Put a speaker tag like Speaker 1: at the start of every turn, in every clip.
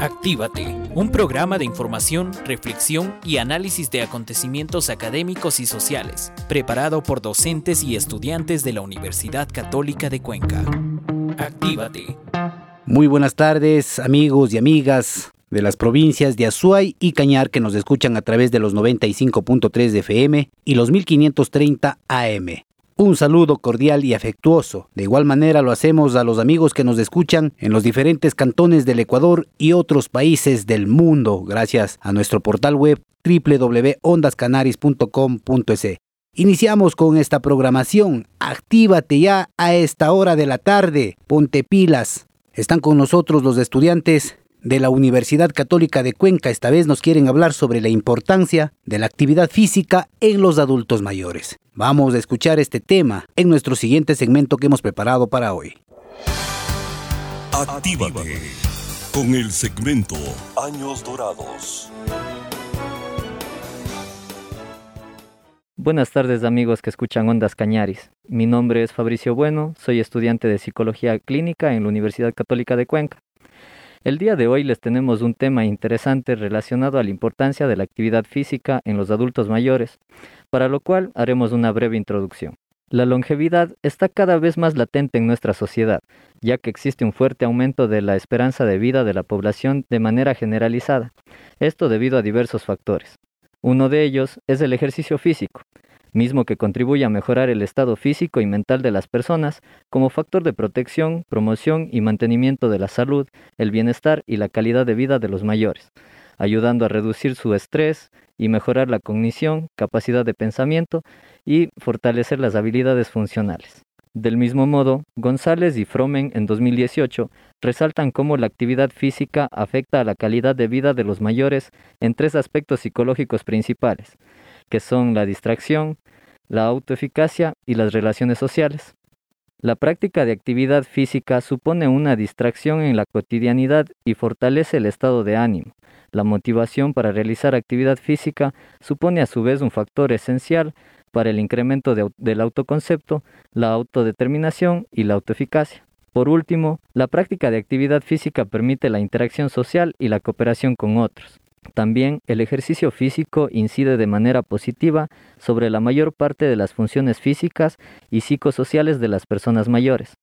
Speaker 1: Actívate, un programa de información, reflexión y análisis de acontecimientos académicos y sociales, preparado por docentes y estudiantes de la Universidad Católica de Cuenca. Actívate.
Speaker 2: Muy buenas tardes, amigos y amigas de las provincias de Azuay y Cañar que nos escuchan a través de los 95.3 de FM y los 1530 AM. Un saludo cordial y afectuoso. De igual manera lo hacemos a los amigos que nos escuchan en los diferentes cantones del Ecuador y otros países del mundo, gracias a nuestro portal web www.ondascanaris.com.es. Iniciamos con esta programación. Actívate ya a esta hora de la tarde. Ponte pilas. Están con nosotros los estudiantes de la Universidad Católica de Cuenca. Esta vez nos quieren hablar sobre la importancia de la actividad física en los adultos mayores. Vamos a escuchar este tema en nuestro siguiente segmento que hemos preparado para hoy.
Speaker 3: Actívate con el segmento Años Dorados.
Speaker 4: Buenas tardes amigos que escuchan Ondas Cañaris. Mi nombre es Fabricio Bueno, soy estudiante de Psicología Clínica en la Universidad Católica de Cuenca. El día de hoy les tenemos un tema interesante relacionado a la importancia de la actividad física en los adultos mayores, para lo cual haremos una breve introducción. La longevidad está cada vez más latente en nuestra sociedad, ya que existe un fuerte aumento de la esperanza de vida de la población de manera generalizada, esto debido a diversos factores. Uno de ellos es el ejercicio físico, mismo que contribuye a mejorar el estado físico y mental de las personas como factor de protección, promoción y mantenimiento de la salud, el bienestar y la calidad de vida de los mayores, ayudando a reducir su estrés y mejorar la cognición, capacidad de pensamiento y fortalecer las habilidades funcionales. Del mismo modo, González y Fromen en 2018 resaltan cómo la actividad física afecta a la calidad de vida de los mayores en tres aspectos psicológicos principales, que son la distracción, la autoeficacia y las relaciones sociales. La práctica de actividad física supone una distracción en la cotidianidad y fortalece el estado de ánimo. La motivación para realizar actividad física supone a su vez un factor esencial para el incremento del autoconcepto, la autodeterminación y la autoeficacia. Por último, la práctica de actividad física permite la interacción social y la cooperación con otros. También el ejercicio físico incide de manera positiva sobre la mayor parte de las funciones físicas y psicosociales de las personas mayores.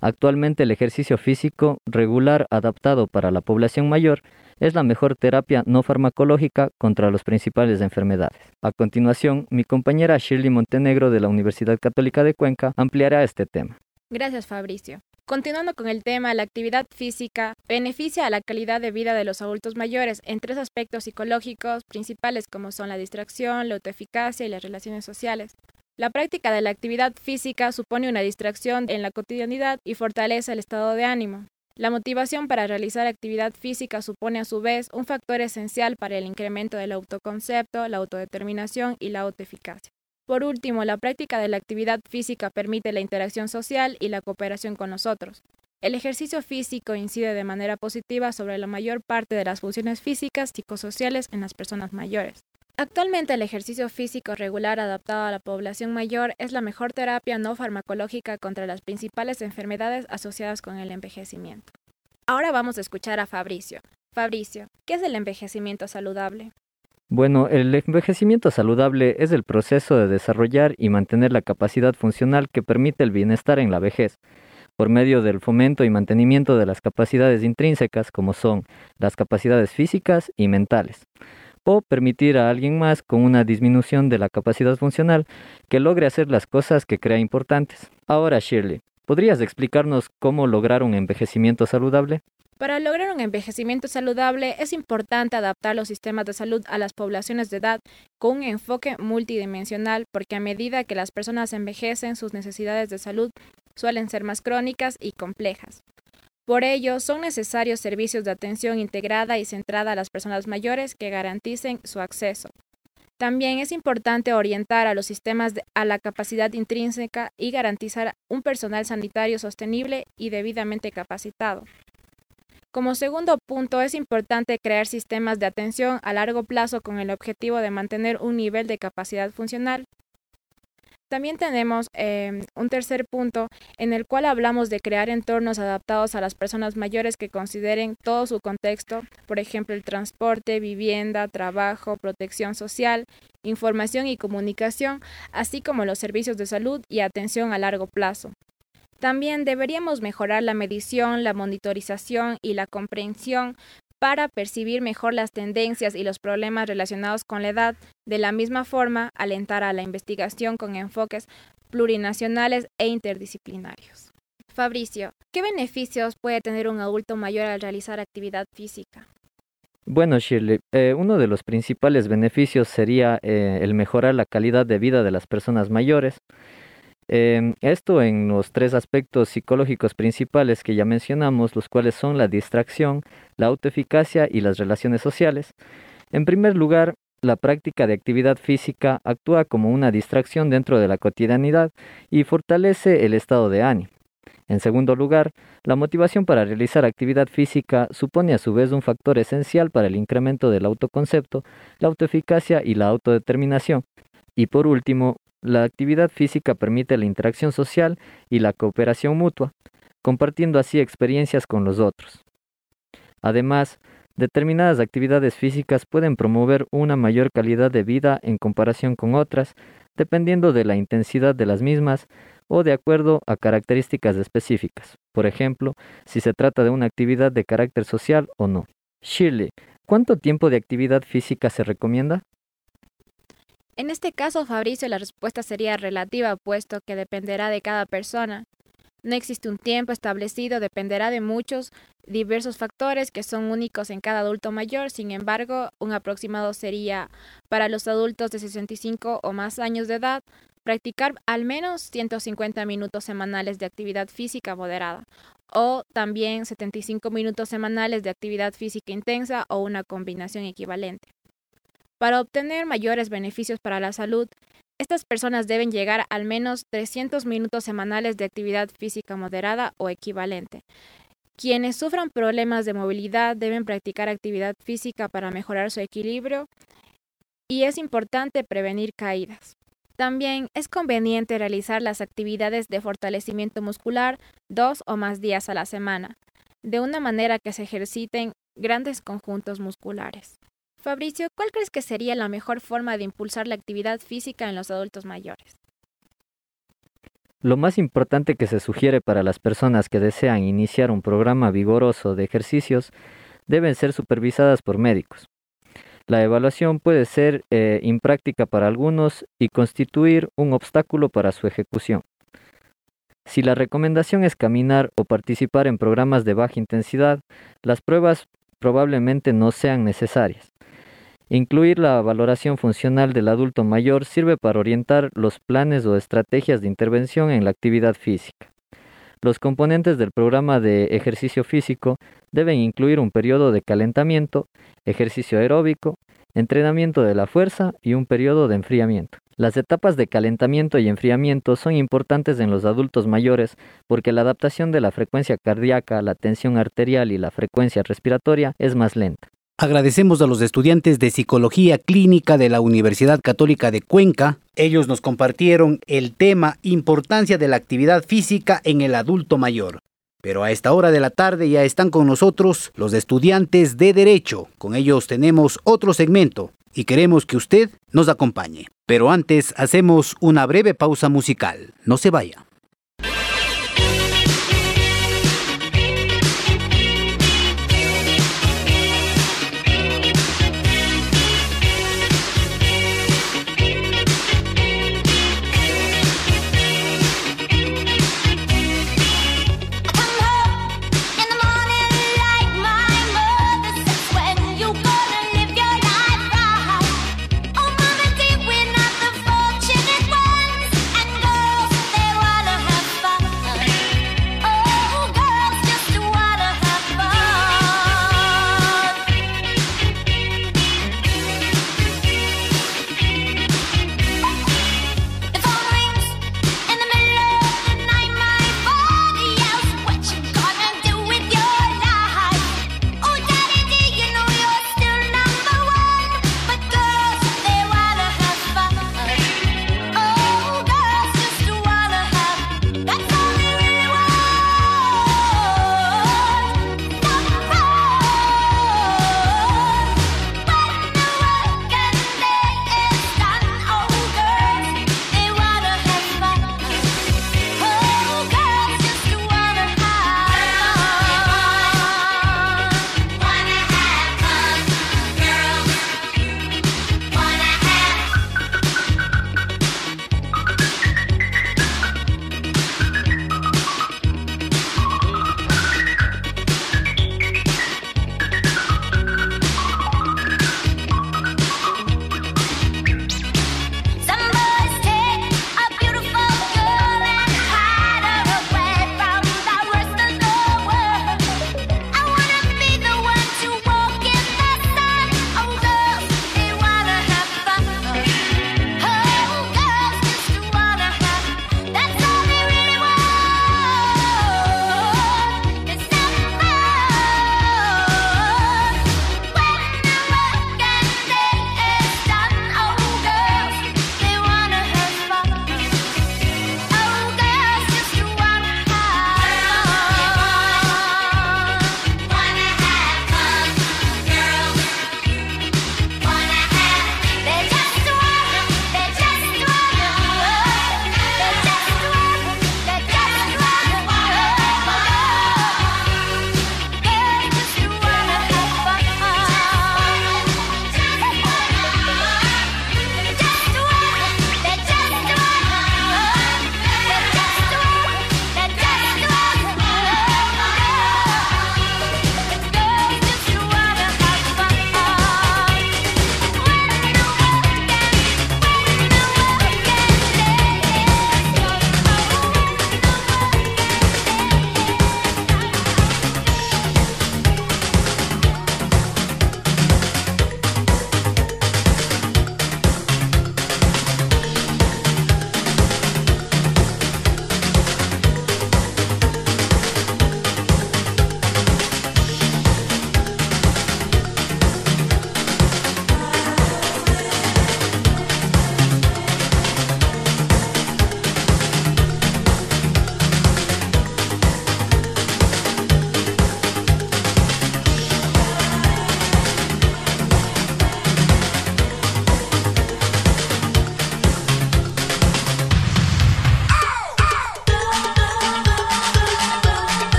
Speaker 4: Actualmente el ejercicio físico regular adaptado para la población mayor es la mejor terapia no farmacológica contra las principales enfermedades. A continuación, mi compañera Shirley Montenegro de la Universidad Católica de Cuenca ampliará este tema.
Speaker 5: Gracias, Fabricio. Continuando con el tema, la actividad física beneficia a la calidad de vida de los adultos mayores en tres aspectos psicológicos principales como son la distracción, la autoeficacia y las relaciones sociales. La práctica de la actividad física supone una distracción en la cotidianidad y fortalece el estado de ánimo. La motivación para realizar actividad física supone a su vez un factor esencial para el incremento del autoconcepto, la autodeterminación y la autoeficacia. Por último, la práctica de la actividad física permite la interacción social y la cooperación con los otros. El ejercicio físico incide de manera positiva sobre la mayor parte de las funciones físicas psicosociales en las personas mayores. Actualmente el ejercicio físico regular adaptado a la población mayor es la mejor terapia no farmacológica contra las principales enfermedades asociadas con el envejecimiento. Ahora vamos a escuchar a Fabricio. Fabricio, ¿qué es el envejecimiento saludable?
Speaker 4: Bueno, el envejecimiento saludable es el proceso de desarrollar y mantener la capacidad funcional que permite el bienestar en la vejez, por medio del fomento y mantenimiento de las capacidades intrínsecas como son las capacidades físicas y mentales, o permitir a alguien más con una disminución de la capacidad funcional que logre hacer las cosas que crea importantes. Ahora, Shirley, ¿podrías explicarnos cómo lograr un envejecimiento saludable?
Speaker 5: Para lograr un envejecimiento saludable es importante adaptar los sistemas de salud a las poblaciones de edad con un enfoque multidimensional porque a medida que las personas envejecen sus necesidades de salud suelen ser más crónicas y complejas. Por ello, son necesarios servicios de atención integrada y centrada a las personas mayores que garanticen su acceso. También es importante orientar a los sistemas a la capacidad intrínseca y garantizar un personal sanitario sostenible y debidamente capacitado. Como segundo punto, es importante crear sistemas de atención a largo plazo con el objetivo de mantener un nivel de capacidad funcional. También tenemos em, un tercer punto en el cual hablamos de crear entornos adaptados a las personas mayores que consideren todo su contexto, por ejemplo, el transporte, vivienda, trabajo, protección social, información y comunicación, así como los servicios de salud y atención a largo plazo. También deberíamos mejorar la medición, la monitorización y la comprensión para percibir mejor las tendencias y los problemas relacionados con la edad, de la misma forma alentar a la investigación con enfoques plurinacionales e interdisciplinarios. Fabricio, ¿qué beneficios puede tener un adulto mayor al realizar actividad física?
Speaker 4: Bueno, Shirley, eh, uno de los principales beneficios sería eh, el mejorar la calidad de vida de las personas mayores. Em, esto en los tres aspectos psicológicos principales que ya mencionamos, los cuales son la distracción, la autoeficacia y las relaciones sociales. En primer lugar, la práctica de actividad física actúa como una distracción dentro de la cotidianidad y fortalece el estado de ánimo. En segundo lugar, la motivación para realizar actividad física supone a su vez un factor esencial para el incremento del autoconcepto, la autoeficacia y la autodeterminación. Y por último, la actividad física permite la interacción social y la cooperación mutua, compartiendo así experiencias con los otros. Además, determinadas actividades físicas pueden promover una mayor calidad de vida en comparación con otras, dependiendo de la intensidad de las mismas o de acuerdo a características específicas, por ejemplo, si se trata de una actividad de carácter social o no. Shirley, ¿cuánto tiempo de actividad física se recomienda?
Speaker 5: En este caso, Fabricio, la respuesta sería relativa, puesto que dependerá de cada persona. No existe un tiempo establecido, dependerá de muchos diversos factores que son únicos en cada adulto mayor. Sin embargo, un aproximado sería para los adultos de 65 o más años de edad, practicar al menos 150 minutos semanales de actividad física moderada o también 75 minutos semanales de actividad física intensa o una combinación equivalente. Para obtener mayores beneficios para la salud, estas personas deben llegar al menos 300 minutos semanales de actividad física moderada o equivalente. Quienes sufran problemas de movilidad deben practicar actividad física para mejorar su equilibrio y es importante prevenir caídas. También es conveniente realizar las actividades de fortalecimiento muscular dos o más días a la semana, de una manera que se ejerciten grandes conjuntos musculares. Fabricio, ¿cuál crees que sería la mejor forma de impulsar la actividad física en los adultos mayores?
Speaker 4: Lo más importante que se sugiere para las personas que desean iniciar un programa vigoroso de ejercicios deben ser supervisadas por médicos. La evaluación puede ser eh, impráctica para algunos y constituir un obstáculo para su ejecución. Si la recomendación es caminar o participar en programas de baja intensidad, las pruebas probablemente no sean necesarias. Incluir la valoración funcional del adulto mayor sirve para orientar los planes o estrategias de intervención en la actividad física. Los componentes del programa de ejercicio físico deben incluir un periodo de calentamiento, ejercicio aeróbico, entrenamiento de la fuerza y un periodo de enfriamiento. Las etapas de calentamiento y enfriamiento son importantes en los adultos mayores porque la adaptación de la frecuencia cardíaca, la tensión arterial y la frecuencia respiratoria es más lenta.
Speaker 2: Agradecemos a los estudiantes de Psicología Clínica de la Universidad Católica de Cuenca. Ellos nos compartieron el tema Importancia de la actividad física en el adulto mayor. Pero a esta hora de la tarde ya están con nosotros los estudiantes de Derecho. Con ellos tenemos otro segmento y queremos que usted nos acompañe. Pero antes hacemos una breve pausa musical. No se vaya.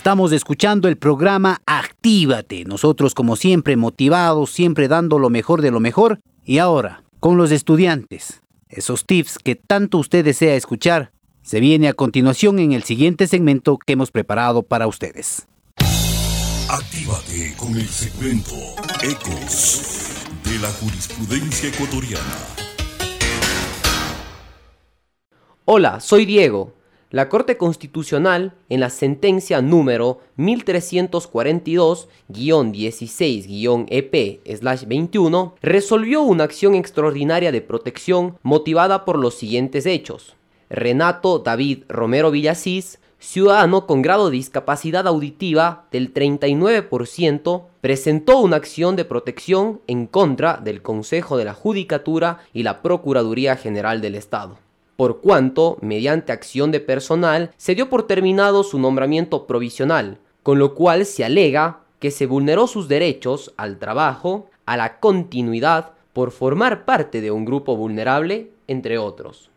Speaker 2: Estamos escuchando el programa Actívate. Nosotros como siempre motivados, siempre dando lo mejor de lo mejor. Y ahora, con los estudiantes. Esos tips que tanto usted desea escuchar, se viene a continuación en el siguiente segmento que hemos preparado para ustedes.
Speaker 3: Actívate con el segmento Ecos de la jurisprudencia ecuatoriana.
Speaker 6: Hola, soy Diego la Corte Constitucional, en la sentencia número 1342-16-EP-21, resolvió una acción extraordinaria de protección motivada por los siguientes hechos. Renato David Romero Villasís, ciudadano con grado de discapacidad auditiva del 39%, presentó una acción de protección en contra del Consejo de la Judicatura y la Procuraduría General del Estado por cuanto, mediante acción de personal, se dio por terminado su nombramiento provisional, con lo cual se alega que se vulneró sus derechos al trabajo, a la continuidad, por formar parte de un grupo vulnerable, entre otros.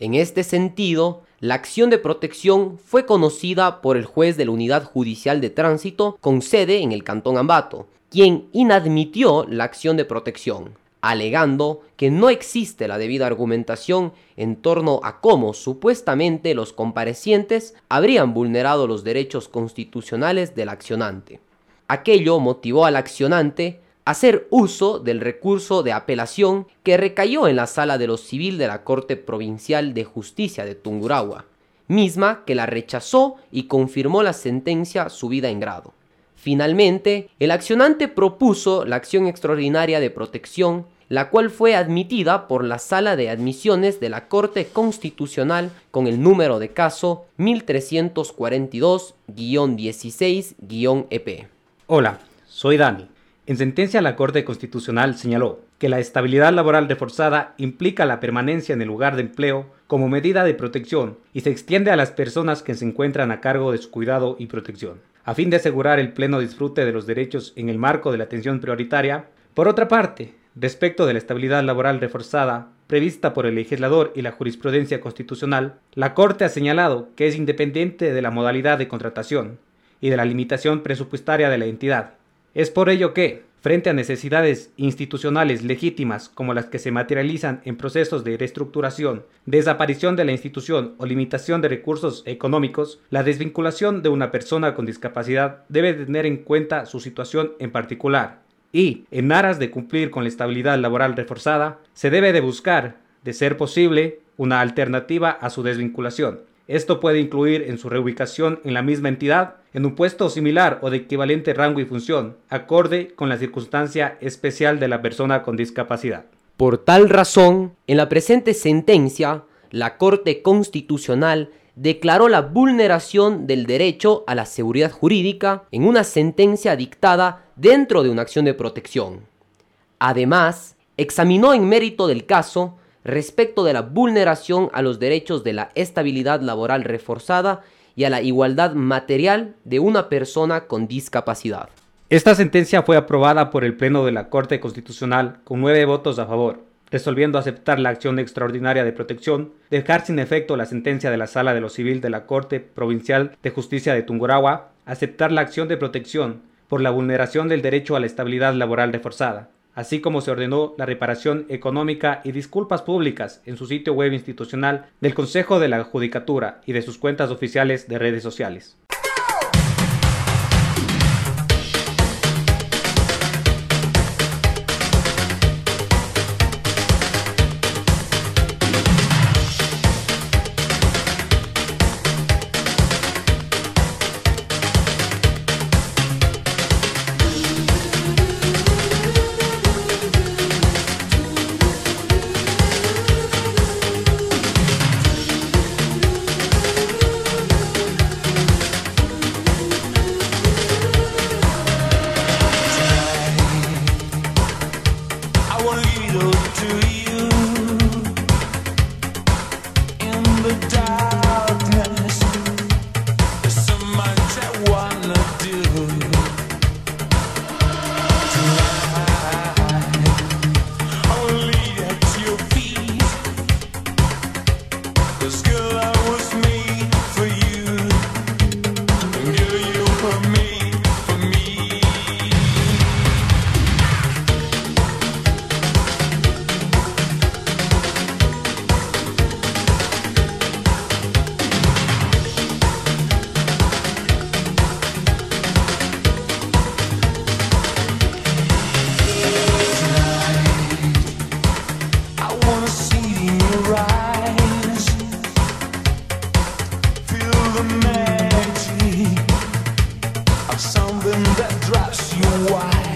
Speaker 6: En este sentido, la acción de protección fue conocida por el juez de la Unidad Judicial de Tránsito con sede en el Cantón Ambato, quien inadmitió la acción de protección, alegando que no existe la debida argumentación en torno a cómo supuestamente los comparecientes habrían vulnerado los derechos constitucionales del accionante. Aquello motivó al accionante a hacer uso del recurso de apelación que recayó en la sala de lo civil de la Corte Provincial de Justicia de Tungurahua, misma que la rechazó y confirmó la sentencia subida en grado. Finalmente, el accionante propuso la acción extraordinaria de protección, la cual fue admitida por la Sala de Admisiones de la Corte Constitucional con el número de caso 1342-16-EP.
Speaker 7: Hola, soy Dani. En sentencia la Corte Constitucional señaló que la estabilidad laboral reforzada implica la permanencia en el lugar de empleo como medida de protección y se extiende a las personas que se encuentran a cargo de su cuidado y protección a fin de asegurar el pleno disfrute de los derechos en el marco de la atención prioritaria. Por otra parte, respecto de la estabilidad laboral reforzada prevista por el legislador y la jurisprudencia constitucional, la Corte ha señalado que es independiente de la modalidad de contratación y de la limitación presupuestaria de la entidad. Es por ello que, Frente a necesidades institucionales legítimas como las que se materializan en procesos de reestructuración, desaparición de la institución o limitación de recursos económicos, la desvinculación de una persona con discapacidad debe tener en cuenta su situación en particular y, en aras de cumplir con la estabilidad laboral reforzada, se debe de buscar, de ser posible, una alternativa a su desvinculación. Esto puede incluir en su reubicación en la misma entidad en un puesto similar o de equivalente rango y función, acorde con la circunstancia especial de la persona con discapacidad.
Speaker 6: Por tal razón, en la presente sentencia, la Corte Constitucional declaró la vulneración del derecho a la seguridad jurídica en una sentencia dictada dentro de una acción de protección. Además, examinó en mérito del caso respecto de la vulneración a los derechos de la estabilidad laboral reforzada y a la igualdad material de una persona con discapacidad.
Speaker 7: Esta sentencia fue aprobada por el Pleno de la Corte Constitucional con nueve votos a favor, resolviendo aceptar la acción extraordinaria de protección, dejar sin efecto la sentencia de la Sala de lo Civil de la Corte Provincial de Justicia de Tungurahua, aceptar la acción de protección por la vulneración del derecho a la estabilidad laboral reforzada, así como se ordenó la reparación económica y disculpas públicas en su sitio web institucional del Consejo de la Judicatura y de sus cuentas oficiales de redes sociales. that drives you wild.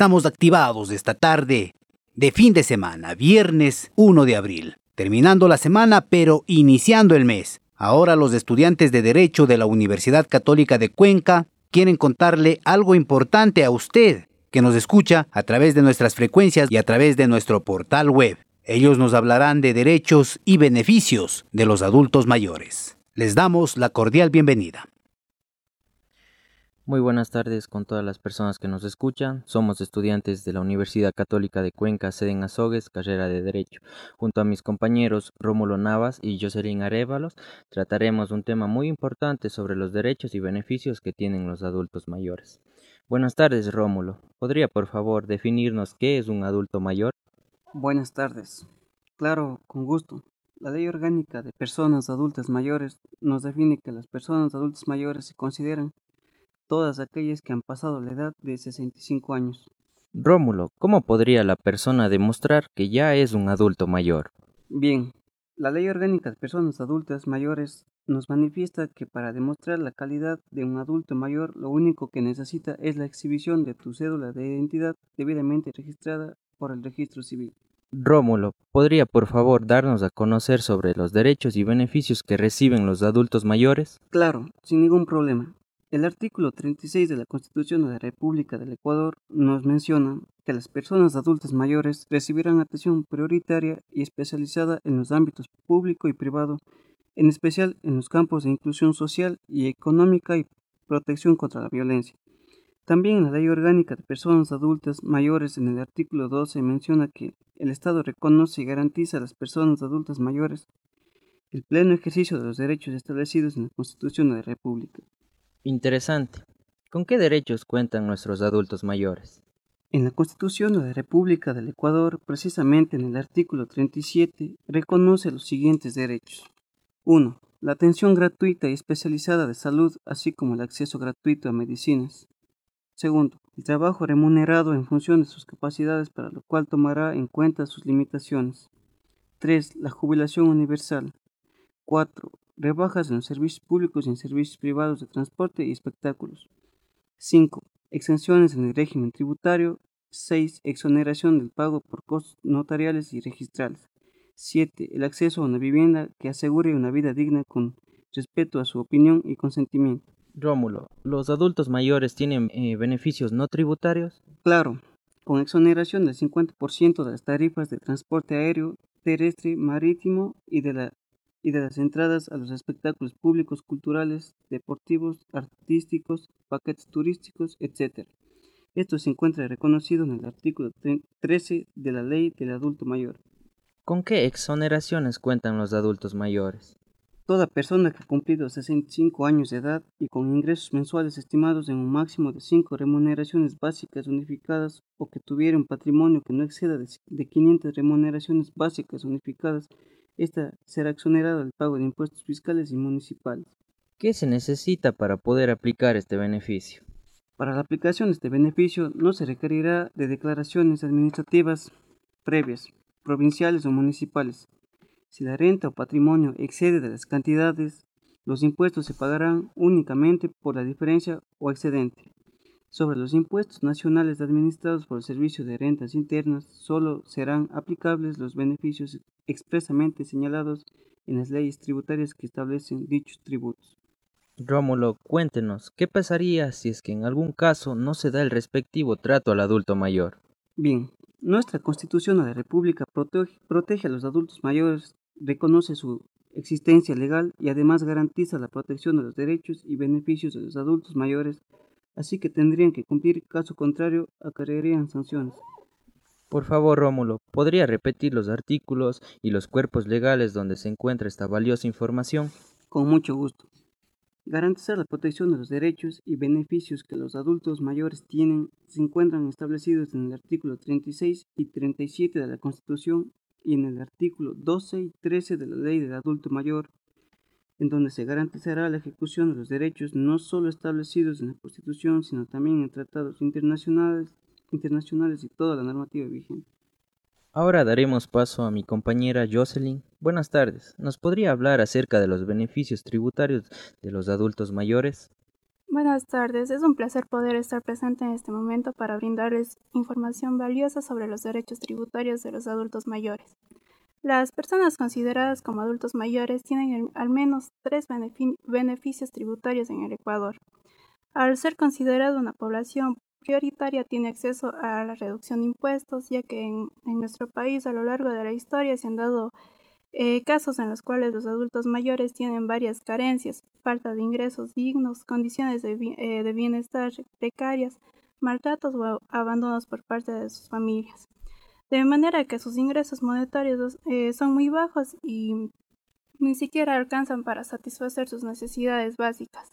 Speaker 2: Estamos activados esta tarde de fin de semana, viernes 1 de abril, terminando la semana pero iniciando el mes. Ahora los estudiantes de Derecho de la Universidad Católica de Cuenca quieren contarle algo importante a usted que nos escucha a través de nuestras frecuencias y a través de nuestro portal web. Ellos nos hablarán de derechos y beneficios de los adultos mayores. Les damos la cordial bienvenida.
Speaker 8: Muy buenas tardes con todas las personas que nos escuchan. Somos estudiantes de la Universidad Católica de Cuenca, sede en Azogues, carrera de Derecho. Junto a mis compañeros Rómulo Navas y Jocelyn Arévalos, trataremos un tema muy importante sobre los derechos y beneficios que tienen los adultos mayores. Buenas tardes, Rómulo. ¿Podría, por favor, definirnos qué es un adulto mayor?
Speaker 9: Buenas tardes. Claro, con gusto. La Ley Orgánica de Personas Adultas Mayores nos define que las personas adultas mayores se consideran todas aquellas que han pasado la edad de 65 años.
Speaker 8: Rómulo, ¿cómo podría la persona demostrar que ya es un adulto mayor?
Speaker 9: Bien, la Ley Orgánica de Personas Adultas Mayores nos manifiesta que para demostrar la calidad de un adulto mayor lo único que necesita es la exhibición de tu cédula de identidad debidamente registrada por el registro civil.
Speaker 8: Rómulo, ¿podría por favor darnos a conocer sobre los derechos y beneficios que reciben los adultos mayores?
Speaker 9: Claro, sin ningún problema. El artículo 36 de la Constitución de la República del Ecuador nos menciona que las personas adultas mayores recibirán atención prioritaria y especializada en los ámbitos público y privado, en especial en los campos de inclusión social y económica y protección contra la violencia. También la Ley Orgánica de Personas Adultas Mayores en el artículo 12 menciona que el Estado reconoce y garantiza a las personas adultas mayores el pleno ejercicio de los derechos establecidos en la Constitución de la República.
Speaker 8: Interesante. ¿Con qué derechos cuentan nuestros adultos mayores?
Speaker 9: En la Constitución de la República del Ecuador, precisamente en el artículo 37, reconoce los siguientes derechos. 1. La atención gratuita y especializada de salud, así como el acceso gratuito a medicinas. Segundo, el trabajo remunerado en función de sus capacidades, para lo cual tomará en cuenta sus limitaciones. 3. La jubilación universal. 4 rebajas en los servicios públicos y en servicios privados de transporte y espectáculos. 5. Exenciones en el régimen tributario. 6. Exoneración del pago por costos notariales y registrales. 7. El acceso a una vivienda que asegure una vida digna con respeto a su opinión y consentimiento.
Speaker 8: Rómulo, ¿los adultos mayores tienen eh, beneficios no tributarios?
Speaker 9: Claro, con exoneración del 50% de las tarifas de transporte aéreo, terrestre, marítimo y de la y de las entradas a los espectáculos públicos, culturales, deportivos, artísticos, paquetes turísticos, etc. Esto se encuentra reconocido en el artículo 13 de la Ley del Adulto Mayor.
Speaker 8: ¿Con qué exoneraciones cuentan los adultos mayores?
Speaker 9: Toda persona que ha cumplido 65 años de edad y con ingresos mensuales estimados en un máximo de 5 remuneraciones básicas unificadas o que tuviera un patrimonio que no exceda de 500 remuneraciones básicas unificadas esta será exonerada del pago de impuestos fiscales y municipales.
Speaker 8: ¿Qué se necesita para poder aplicar este beneficio?
Speaker 9: Para la aplicación de este beneficio no se requerirá de declaraciones administrativas previas, provinciales o municipales. Si la renta o patrimonio excede de las cantidades, los impuestos se pagarán únicamente por la diferencia o excedente. Sobre los impuestos nacionales administrados por el Servicio de Rentas Internas, solo serán aplicables los beneficios expresamente señalados en las leyes tributarias que establecen dichos tributos.
Speaker 8: Rómulo, cuéntenos, ¿qué pasaría si es que en algún caso no se da el respectivo trato al adulto mayor?
Speaker 9: Bien, nuestra Constitución de la República protege, protege a los adultos mayores, reconoce su existencia legal y además garantiza la protección de los derechos y beneficios de los adultos mayores así que tendrían que cumplir, caso contrario, acarrearían sanciones.
Speaker 8: Por favor, Rómulo, ¿podría repetir los artículos y los cuerpos legales donde se encuentra esta valiosa información?
Speaker 9: Con mucho gusto. Garantizar la protección de los derechos y beneficios que los adultos mayores tienen se encuentran establecidos en el artículo 36 y 37 de la Constitución y en el artículo 12 y 13 de la Ley del Adulto Mayor en donde se garantizará la ejecución de los derechos no solo establecidos en la Constitución, sino también en tratados internacionales, internacionales y toda la normativa vigente.
Speaker 8: Ahora daremos paso a mi compañera Jocelyn. Buenas tardes. ¿Nos podría hablar acerca de los beneficios tributarios de los adultos mayores?
Speaker 10: Buenas tardes, es un placer poder estar presente en este momento para brindarles información valiosa sobre los derechos tributarios de los adultos mayores. Las personas consideradas como adultos mayores tienen al menos tres beneficios tributarios en el Ecuador. Al ser considerada una población prioritaria tiene acceso a la reducción de impuestos, ya que en, nuestro país a lo largo de la historia se han dado eh, casos en los cuales los adultos mayores tienen varias carencias, falta de ingresos dignos, condiciones de, eh, de bienestar precarias, maltratos o abandonos por parte de sus familias. De manera que sus ingresos monetarios eh, son muy bajos y ni siquiera alcanzan para satisfacer sus necesidades básicas.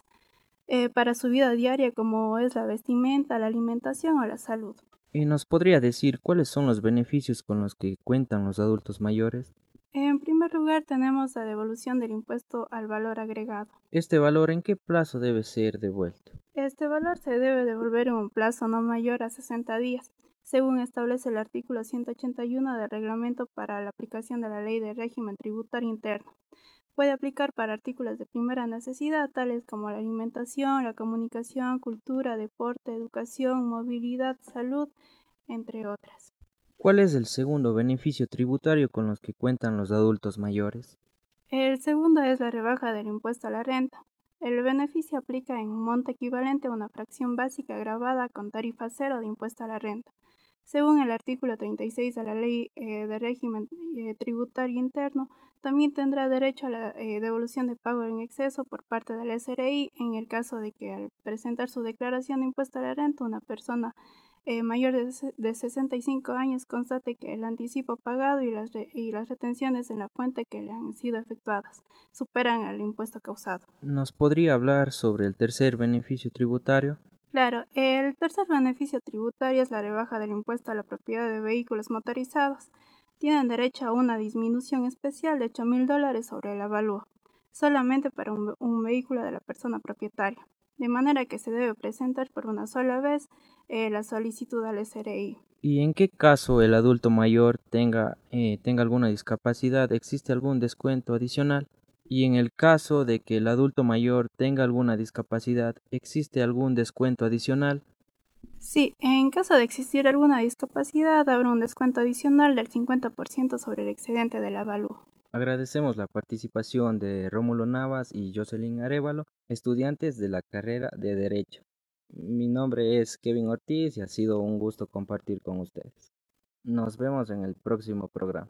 Speaker 10: Eh, para su vida diaria como es la vestimenta, la alimentación o la salud.
Speaker 8: ¿Y nos podría decir cuáles son los beneficios con los que cuentan los adultos mayores?
Speaker 10: En primer lugar tenemos la devolución del impuesto al valor agregado.
Speaker 8: ¿Este valor en qué plazo debe ser devuelto?
Speaker 10: Este valor se debe devolver en un plazo no mayor a 60 días, según establece el artículo 181 del reglamento para la aplicación de la ley de régimen tributario interno. Puede aplicar para artículos de primera necesidad, tales como la alimentación, la comunicación, cultura, deporte, educación, movilidad, salud, entre otras.
Speaker 8: ¿Cuál es el segundo beneficio tributario con los que cuentan los adultos mayores?
Speaker 10: El segundo es la rebaja del impuesto a la renta. El beneficio aplica en un monto equivalente a una fracción básica grabada con tarifa cero de impuesto a la renta. Según el artículo 36 de la Ley eh, de Régimen eh, Tributario Interno, también tendrá derecho a la eh, devolución de pago en exceso por parte del SRI en el caso de que al presentar su declaración de impuesto a la renta una persona eh, mayor de, de, 65 años constate que el anticipo pagado y las, y las retenciones en la fuente que le han sido efectuadas superan el impuesto causado.
Speaker 8: ¿Nos podría hablar sobre el tercer beneficio tributario?
Speaker 10: Claro, el tercer beneficio tributario es la rebaja del impuesto a la propiedad de vehículos motorizados tienen derecho a una disminución especial de 8 mil dólares sobre el avalúo, solamente para un, vehículo de la persona propietaria, de manera que se debe presentar por una sola vez eh, la solicitud al SRI.
Speaker 8: ¿Y en qué caso el adulto mayor tenga, eh, tenga alguna discapacidad, existe algún descuento adicional? Y en el caso de que el adulto mayor tenga alguna discapacidad, ¿existe algún descuento adicional?
Speaker 10: Sí, en caso de existir alguna discapacidad, habrá un descuento adicional del 50% sobre el excedente del avalúo.
Speaker 8: Agradecemos la participación de Rómulo Navas y Jocelyn Arevalo, estudiantes de la carrera de Derecho. Mi nombre es Kevin Ortiz y ha sido un gusto compartir con ustedes. Nos vemos en el próximo programa.